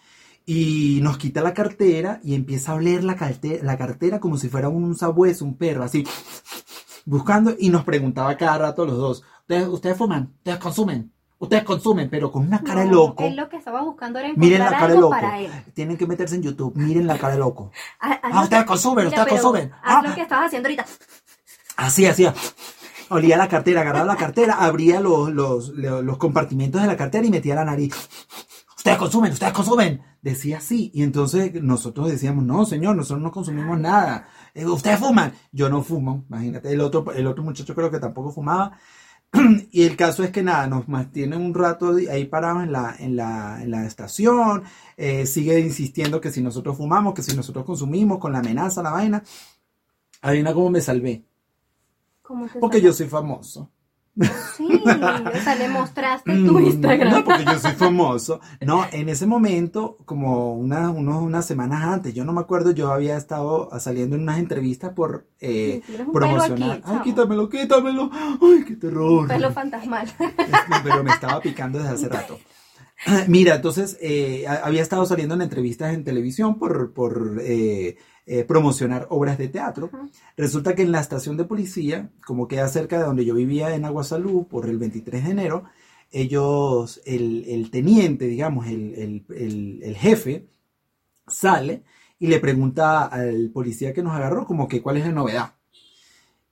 y nos quita la cartera y empieza a oler la, calte- la cartera como si fuera un sabueso, un perro, así, buscando y nos preguntaba cada rato los dos, ¿ustedes, ustedes fuman? ¿Ustedes consumen? Ustedes consumen, pero con una cara de No, loco. Él lo que estaba buscando era Miren encontrar la cara de loco. para él. Tienen que meterse en YouTube. Miren la cara de loco. Haz Ah, lo ustedes que- consumen, Mira, ustedes consumen. Haz Ah. lo que estabas haciendo ahorita. Así, hacía. Olía la cartera, agarraba la cartera, abría los, los, los, los compartimentos de la cartera y metía la nariz. Ustedes consumen, ustedes consumen. Decía así. Y entonces nosotros decíamos, no, señor, nosotros no consumimos nada. Eh, Ustedes fuman. Yo no fumo, imagínate. El otro, el otro muchacho creo que tampoco fumaba. Y el caso es que nada, nos mantienen un rato ahí parados en la, en la, en la estación. eh, sigue insistiendo que si nosotros fumamos, que si nosotros consumimos, con la amenaza, la vaina. Adivina cómo me salvé. ¿Cómo te Porque yo soy famoso. Sí, o sea, le mostraste tu Mm, Instagram. No, porque yo soy famoso. No, en ese momento, como una, unos, unas semanas antes, yo no me acuerdo, yo había estado saliendo en unas entrevistas por eh, Sí, promocionar. aquí, Ay, quítamelo, quítamelo. Ay, qué terror. Pelo fantasmal. Pero me estaba picando desde hace rato. Mira, entonces eh, había estado saliendo en entrevistas en televisión por, por eh, eh, promocionar obras de teatro. Resulta que en la estación de policía, como queda cerca de donde yo vivía en Aguasalú, por el 23 de enero, ellos, el, el teniente, digamos, el- el- el jefe, sale y le pregunta al policía que nos agarró como que cuál es la novedad.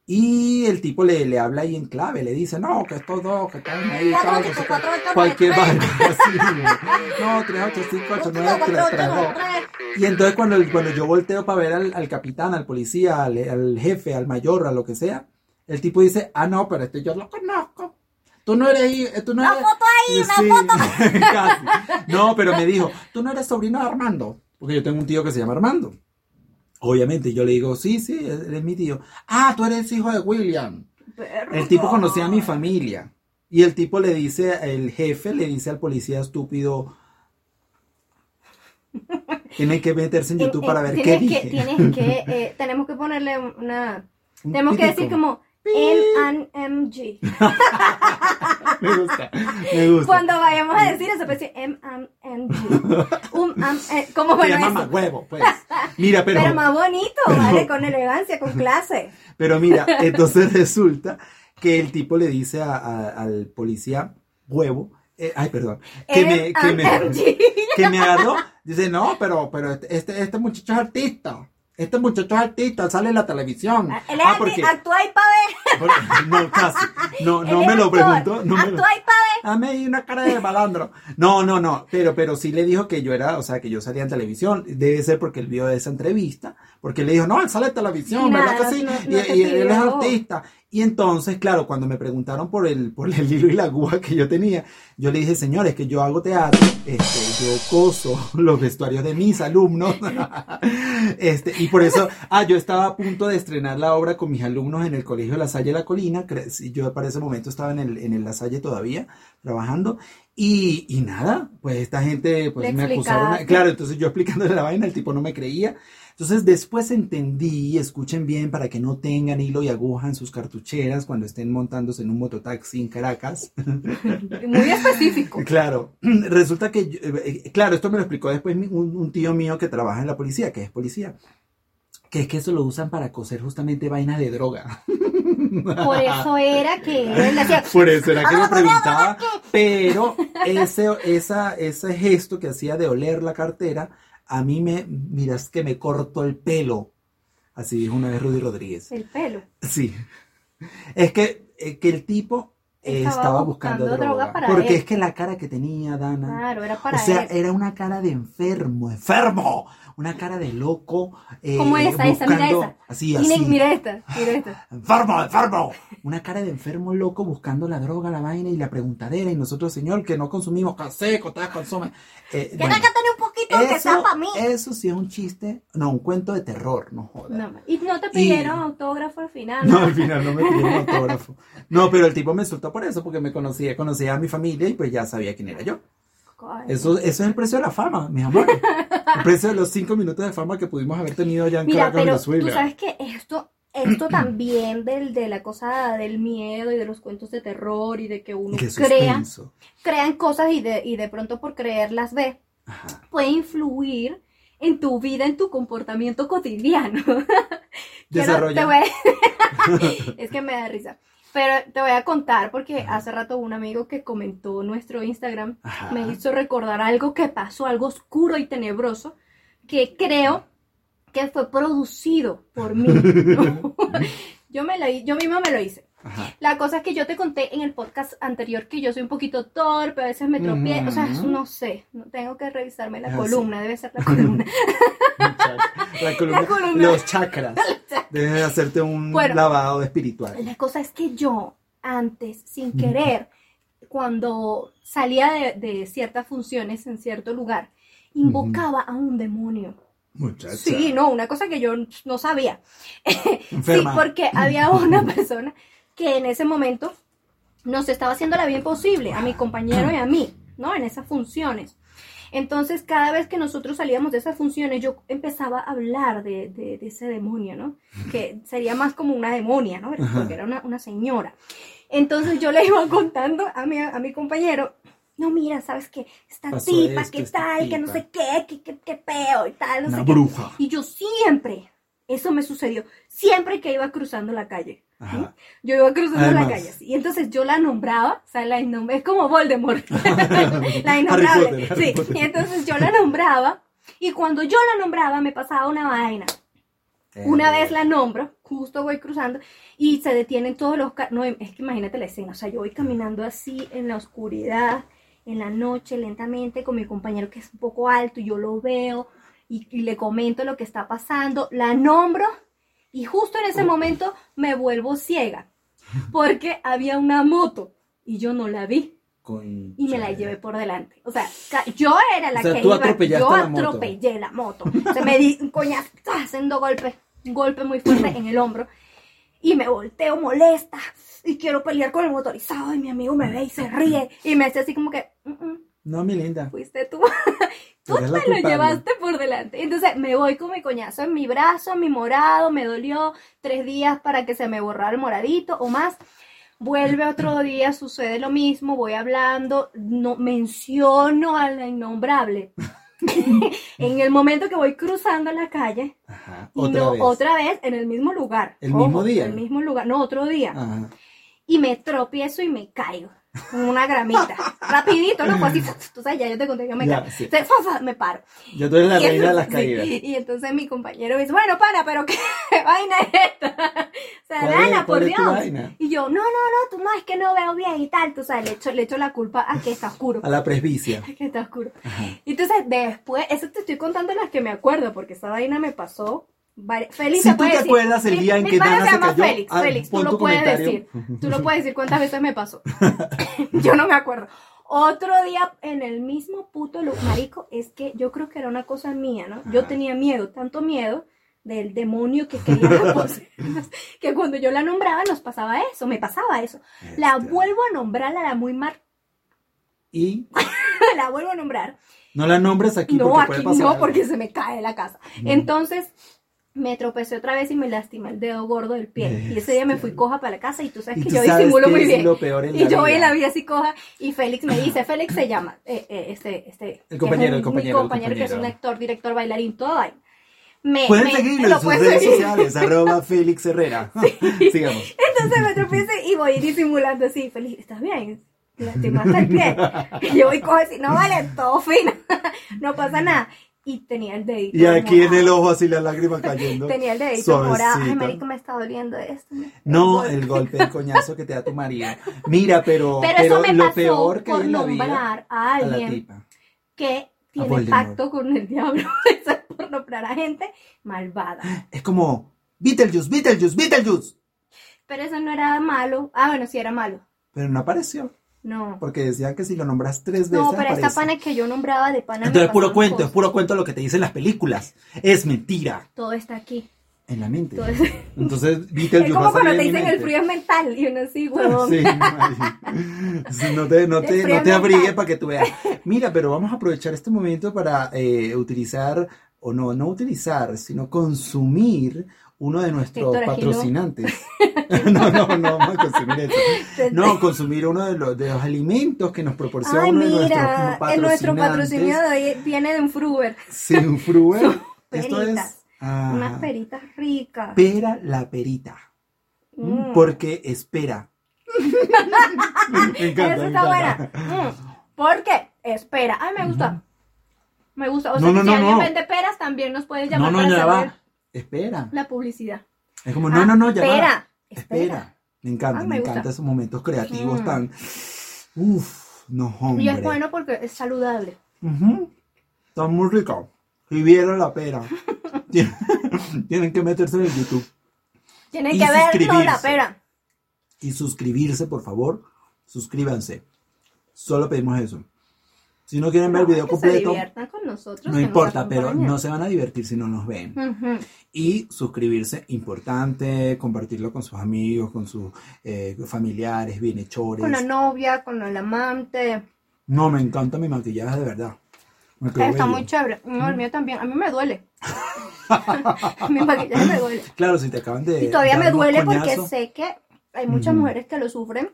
Y el tipo le, le habla ahí en clave, le dice, no, que estos dos, que están ahí, Cuatro, tal, no cinco, sé qué". cuatro, ocho, cualquier vaina, así, no, 3, 8, 5, 8, 9, 3, 3, 2. Y entonces cuando, cuando yo volteo para ver al, al capitán, al policía, al, al jefe, al mayor, a lo que sea, el tipo dice, ah, no, pero este yo lo conozco. Tú no eres, hi- tú no Una eres... foto ahí, una Sí, foto. casi. No, pero me dijo, tú no eres sobrino de Armando, porque yo tengo un tío que se llama Armando. Obviamente, yo le digo, sí, sí, él es mi tío. Ah, tú eres hijo de William. El tipo conocía a mi familia. Y el tipo le dice, el jefe le dice al policía estúpido, Tienen que meterse en YouTube para ver qué dije. que, tienes que, eh, tenemos que ponerle una, Un tenemos que decir como M-M-G. Me gusta, me gusta. Cuando vayamos a decir eso, pues sí, M-M-G. Un, am, eh, ¿Cómo bueno llama eso? mamagüevo, pues. Mira, pero, Pero más bonito, ¿vale? Con elegancia, con clase. pero mira, entonces resulta que el tipo le dice a- a- al policía huevo, eh, ay, perdón, que me, que me, que me agarró. Dice, no, pero, pero este, este muchacho es artista. Este muchacho es artista, sale en la televisión. Él Ah, es porque- actúa y pa' ver. no, casi. No, Él no me lo preguntó. No me lo- Actúa y pa' ver. Dame ahí una cara de malandro. No, no, no. Pero, pero sí le dijo que yo era, o sea, que yo salía en televisión. Debe ser porque él vio esa entrevista. Porque le dijo, no, él sale en televisión, Y ¿verdad nada, que sí? no- y no te y él es artista. Y entonces, claro, cuando me preguntaron por el, por el hilo y la aguja que yo tenía, yo le dije, señores, que yo hago teatro, este, yo coso los vestuarios de mis alumnos. este, y por eso, ah, yo estaba a punto de estrenar la obra con mis alumnos en el Colegio La Salle de la Colina. Yo para ese momento estaba en el, en el La Salle todavía, trabajando. Y, y nada, pues esta gente pues me acusaron. explicaste. Claro, entonces yo explicándole la vaina, el tipo no me creía. Entonces después entendí, escuchen bien para que no tengan hilo y aguja en sus cartucheras cuando estén montándose en un mototaxi en Caracas. Muy específico. Claro, resulta que, yo- eh, claro, esto me lo explicó después un, un tío mío que trabaja en la policía, que es policía, que es que eso lo usan para coser justamente vainas de droga. Por eso era que él decía, Por eso era que me preguntaba, pero ese, esa, ese gesto que hacía de oler la cartera, a mí me, miras que me cortó el pelo. Así dijo una vez Rudy Rodríguez. el pelo. Sí. Es que, eh, que el tipo Estaba estaba, buscando, buscando droga. droga para porque él. es que la cara que tenía Dana. Claro, era para o sea, él. era una cara de enfermo, enfermo. Una cara de loco. eh, Como esa, esa, mira buscando- esa. Así, así. mira esta, mira esta. Enfermo, enfermo. Una cara de enfermo loco buscando la droga, la vaina y la preguntadera. Y nosotros, señor, que no consumimos café, cotas consume. Eh, Que bueno, que tener un poquito que sea eso, para mí. eso sí es un chiste. No, un cuento de terror, no jodas. No, y no te pidieron autógrafo al final. No, al final no me pidieron autógrafo. No, pero el tipo me insultó por eso, porque me conocía, conocía a mi familia y pues ya sabía quién era yo. Eso, eso es el precio de la fama, mis amores. El precio de los cinco minutos de fama que pudimos haber tenido allá en Mira, Caracas, pero Venezuela. tú sabes que esto, esto también del, de la cosa del miedo y de los cuentos de terror y de que uno crea, crean cosas y de, y de pronto por creerlas ve, Ajá. puede influir en tu vida, en tu comportamiento cotidiano. Quiero- Desarrolla. te voy a- es que me da risa. Pero te voy a contar porque hace rato un amigo que comentó nuestro Instagram Ajá. me hizo recordar algo que pasó, algo oscuro y tenebroso, que creo que fue producido por mí. yo, me lo, yo misma me lo hice. Ajá. La cosa es que yo te conté en el podcast anterior que yo soy un poquito torpe, a veces me tropiezo, o sea, no sé, no tengo que revisarme la Ah, columna, debe ser la columna. La columna- La columna. Los chakras. Debes de hacerte un Bueno. lavado espiritual. La cosa es que yo, antes, sin querer, cuando salía de, de ciertas funciones en cierto lugar, invocaba a un demonio. Muchacha. Sí, no, una cosa que yo no sabía. Sí, porque había una persona que en ese momento nos estaba haciendo la bien posible, a mi compañero y a mí, ¿no? En esas funciones. Entonces, cada vez que nosotros salíamos de esas funciones, yo empezaba a hablar de, de- de ese demonio, ¿no? Que sería más como una demonia, ¿no? Porque era una, una señora. Entonces, yo le iba contando a mi, a mi compañero, no, mira, ¿sabes qué? Esta Pasó tipa, esto, qué tal, que no tipa. sé qué, que, que, que peo y tal, no Una sé qué. bruja. Y yo siempre, eso me sucedió, siempre que iba cruzando la calle. Yo iba cruzando Además. la calle así. Y entonces yo la nombraba, o sea, la es como Voldemort. la Harry innombrable. Potter, Harry sí. Potter. Y entonces yo la nombraba. Y cuando yo la nombraba me pasaba una vaina. Una Eh, vez la nombro, justo voy cruzando y se detienen todos los carros. No, es que imagínate la escena. O sea, yo voy caminando así en la oscuridad, en la noche, lentamente, con mi compañero que es un poco alto. Y yo lo veo y, y le comento lo que está pasando. La nombro y justo en ese momento me vuelvo ciega porque había una moto y yo no la vi y me la llevé por delante. O sea, yo era la O sea, que tú iba, atropellaste yo la moto. atropellé la moto. O sea, me di un coñazo, haciendo golpe, un golpe muy fuerte en el hombro y me volteo molesta y quiero pelear con el motorizado y mi amigo me ve y se ríe y me hace así como que "Mm, mm". No, mi linda. Fuiste tú. Tú la lo culpable. llevaste por delante. Entonces me voy con mi coñazo en mi brazo, mi morado, me dolió tres días para que se me borrara el moradito o más. Vuelve otro día, sucede lo mismo, voy hablando, no menciono a la innombrable. en el momento que voy cruzando la calle, Ajá. y Otra no, vez. otra vez en el mismo lugar. ¿El mismo día? Ah. El mismo lugar, no, otro día. Ajá. Y me tropiezo y me caigo. Una gramita. Rapidito, ¿no? Fue así, tú sabes, ya yo te conté que yo me Ya, caigo. sí. Entonces, fa, fa, me paro. Yo tú eres la Y reina de las entonces- caídas. sí, y entonces mi compañero me dice, bueno, pana, pero qué vaina es esta. O sea, ¿Cuál es- Dana, por Dios. Y yo, no, no, no, tú no, es que no veo bien y tal. Tú sabes, le echo, le echo la culpa a que está oscuro. A la presbicia. A que está oscuro. Ajá. Y entonces después, eso te estoy contando las que me acuerdo, porque esa vaina me pasó. Vari- Félix Si se tú puede te decir- acuerdas el mi- día en mi que Dana se se llama cayó, Félix, ah, Félix, tú lo puedes decir. Tú lo puedes decir cuántas veces me pasó. yo no me acuerdo. Otro día en el mismo puto lugar, marico, es que yo creo que era una cosa mía, ¿no? Yo tenía miedo, tanto miedo del demonio que quería poseernos, que cuando yo la nombraba nos pasaba eso, me pasaba eso. La Este, vuelvo a nombrar a la muy mar, Y la vuelvo a nombrar no la nombres aquí no, porque puede aquí pasar no, algo. porque se me cae la casa. Mm. Entonces, me tropecé otra vez y me lastimé el dedo gordo del pie. Y ese día me fui coja para la casa y tú sabes que tú yo sabes disimulo que muy es bien. lo peor en Y la yo voy en vida. la vida así coja y Félix me dice, Félix se llama, eh, eh, este, este, es compañero, un- el compañero, mi el compañero que es un compañero. actor, director, bailarín, todo ahí. Me, Pueden me- seguirlo lo en sus redes seguir. sociales, arroba Félix Herrera. Sigamos. Entonces me tropecé y voy disimulando así, Félix, ¿estás bien? ¿Te lastimaste el pie? Y yo voy coja así, no vale, todo fino, no pasa nada. Y tenía el dedito Y aquí en el ojo así la lágrima cayendo. Tenía el dedito morado. Ay, marico, me está doliendo esto. No, El golpe, el coñazo que te da tu marido. Mira, pero, Pero, pero, eso me lo pasó peor que por en la vida a alguien que tiene pacto con el diablo. Eso es por nombrar a gente malvada. Es como Beetlejuice, Beetlejuice, Beetlejuice. Pero eso no era malo. Ah, bueno, sí era malo. Pero no apareció. No. Porque decían que si lo nombras tres veces. No, pero esta aparece. pana que yo nombraba de pana. Entonces es puro cuento, es puro cuento lo que te dicen las películas. Es mentira. Todo está aquí. En la mente. Todo está- Entonces, Beetlejuice Es va como cuando te dicen el frío es mental y uno así, huevón. Sí. Sí, no te, no te, no te abrigues mental. para que tú veas. Mira, pero vamos a aprovechar este momento para eh, utilizar, o no, no utilizar, sino consumir uno de nuestros patrocinantes. no, no, no vamos a consumir eso. No, consumir uno de los, de los alimentos que nos proporciona Ay, uno de nuestros mira, en nuestro patrocinio de hoy viene de un Fruber. Sin fruer. Esto es Peritas. ah, Unas peritas ricas. pera la perita. Mm. Porque espera. me encanta, Eso está buena. Mm, ¿Por qué? Espera. Ay, me gusta. Me gusta. O No, sea, no, no, si alguien no. vende peras, también nos pueden No, llamar no, para ya saber va. Espera. la publicidad. Es como, no, no, no, ya va. Espera. Espera. Me encanta, Ah, me, me encantan esos momentos creativos Mm. tan. Uf, no, hombre. Y es bueno porque es saludable. Está muy rico. Si vieron la pera, tienen, que meterse en el YouTube Tienen Y que ver no, la pera. y suscribirse, por favor. Suscríbanse. Solo pedimos eso. Si no quieren ver el video Se completo, diviertan con nosotros. no importa, pero no se van a divertir si no nos ven. Y suscribirse, importante, compartirlo con sus amigos, con sus eh, familiares, bienhechores. Con la novia, con el amante. No, me encanta mi maquillaje, de verdad. Está bello. muy chévere. No, el mío también. A mí me duele. Mi maquillaje me duele. Claro, si te acaban de. Y todavía me duele porque sé que hay muchas mujeres que lo sufren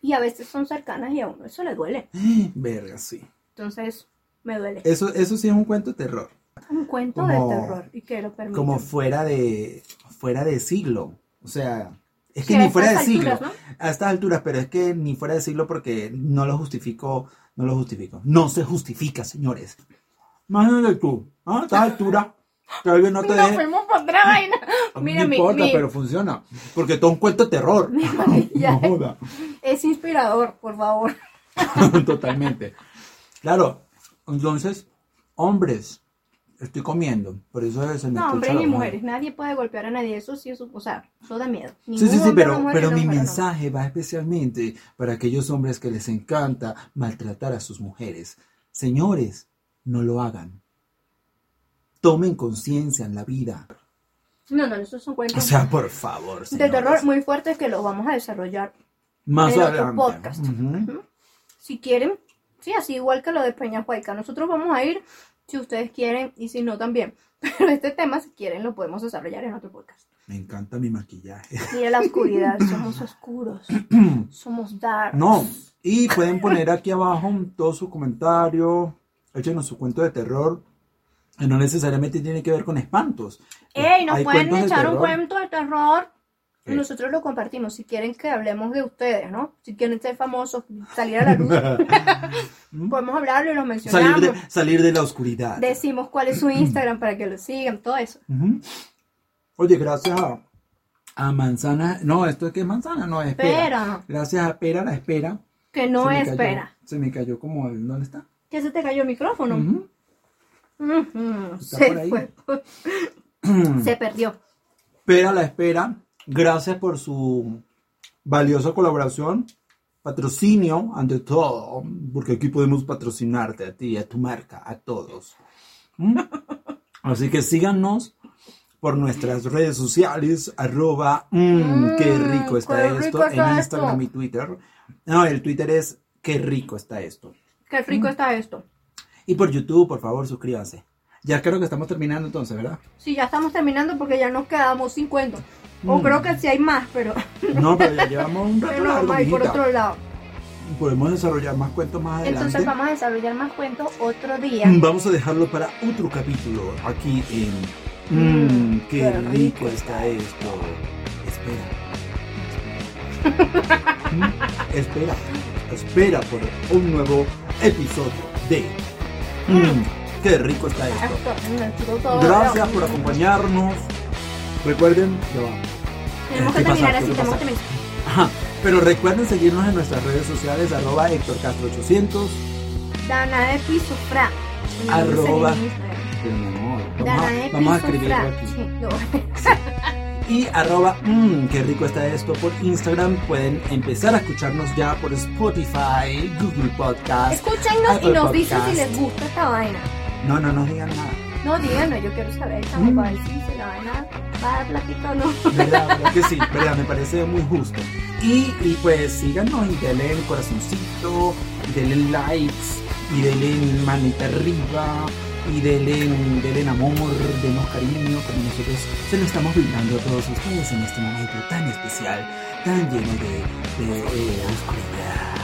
y a veces son cercanas y a uno eso le duele. Verga, sí. Entonces, me duele. Eso, eso sí es un cuento de terror. Un cuento como- de terror y que lo permite. Como fuera de. fuera de siglo. O sea. Es que ni fuera de estas siglo. alturas, A estas alturas, pero es que ni fuera de siglo porque no lo justifico. No lo justifico. No se justifica, señores. Imagínate tú. A esta altura. Que alguien no te Nos fuimos por otra vaina. Mira, no mi, importa, mi- pero funciona. Porque todo un cuento de terror. No joda. es inspirador, por favor. Totalmente. Claro, entonces, hombres, estoy comiendo, por eso se me No, hombres ni mujeres. Nadie puede golpear a nadie. Eso sí, eso, o sea, eso da miedo. Sí, sí, Ningún sí, hombre, pero, mujer, pero mi mujer, no. mensaje va especialmente para aquellos hombres que les encanta maltratar a sus mujeres. Señores, no lo hagan. Tomen conciencia en la vida. No, no, esos son O cuentos sea, por favor. de señores. terror muy fuertes que los vamos a desarrollar Más en otro adelante. podcast. Ujú. Si quieren, Sí, así igual que lo de Peña Huayca. Nosotros vamos a ir si ustedes quieren y si no también. Pero este tema, si quieren, lo podemos desarrollar en otro podcast. Me encanta mi maquillaje. Mira la oscuridad, somos oscuros, somos dark. No, y pueden poner aquí abajo todo su comentario, échenos su cuento de terror. que No necesariamente tiene que ver con espantos. ¡Ey! Nos Hay pueden echar un cuento de terror Sí. nosotros lo compartimos. Si quieren que hablemos de ustedes, ¿no? Si quieren ser famosos, salir a la luz, podemos hablarlo y los mencionamos. salir, de, salir de la oscuridad. Decimos cuál es su Instagram para que lo sigan, todo eso. Oye, gracias a, a Manzana. No, esto es que es manzana, no es espera. Espera, Gracias a Pera, la espera. que no se espera. cayó- se me cayó como el. ¿Dónde está? ¿Que se te cayó el micrófono? Ujú. Ujú, Está Se por ahí. fue. se perdió. Pera, la espera. Gracias por su valiosa colaboración. Patrocinio, ante todo, porque aquí podemos patrocinarte a ti, a tu marca, a todos. ¿Mm? Así que síganos por nuestras redes sociales, arroba, mm, Mm, qué rico está qué rico esto, está en Instagram esto. y Twitter. No, el Twitter es qué rico está esto. Qué Mm. rico está esto. Y por YouTube, por favor, suscríbanse. Ya creo que estamos terminando entonces, ¿verdad? Sí, ya estamos terminando porque ya nos quedamos 50. O Mm. creo que sí hay más, pero, No, pero ya llevamos un rato pero por otro lado. Podemos desarrollar más cuentos más adelante. Entonces vamos a desarrollar más cuentos otro día. Mm, Vamos a dejarlo para otro capítulo aquí en Mmm, Mm, qué qué rico rico está esto. Espera. Espera. Espera por un nuevo episodio de Mmm, qué rico está esto. Gracias por acompañarnos. Recuerden, ya va. Tenemos ¿Qué que terminar así, ¿Qué tenemos que terminar. Ajá, Pero recuerden seguirnos en nuestras redes sociales, arroba Héctor Castro 800. Dana de Piso Fra. Y Arroba. vamos a, vamos a escribirlo aquí. Sí, Y arroba, mmm, qué rico está esto por Instagram. Pueden empezar a escucharnos ya por Spotify, Google Podcast. Escúchenos y nos dicen si les gusta esta vaina. No, no nos digan nada. No, díganos, yo quiero saber, chamo, Mm. para ver si si la vaina va a dar platito o no. ¿Verdad? ¿Verdad que sí? ¿Verdad? Me parece muy justo. Y, y pues síganos y denle el corazoncito, y denle likes, y denle manita arriba, y denle, denle amor, denos cariño, como nosotros se lo estamos brindando a todos ustedes en este momento tan especial, tan lleno de, de, eh, oscuridad.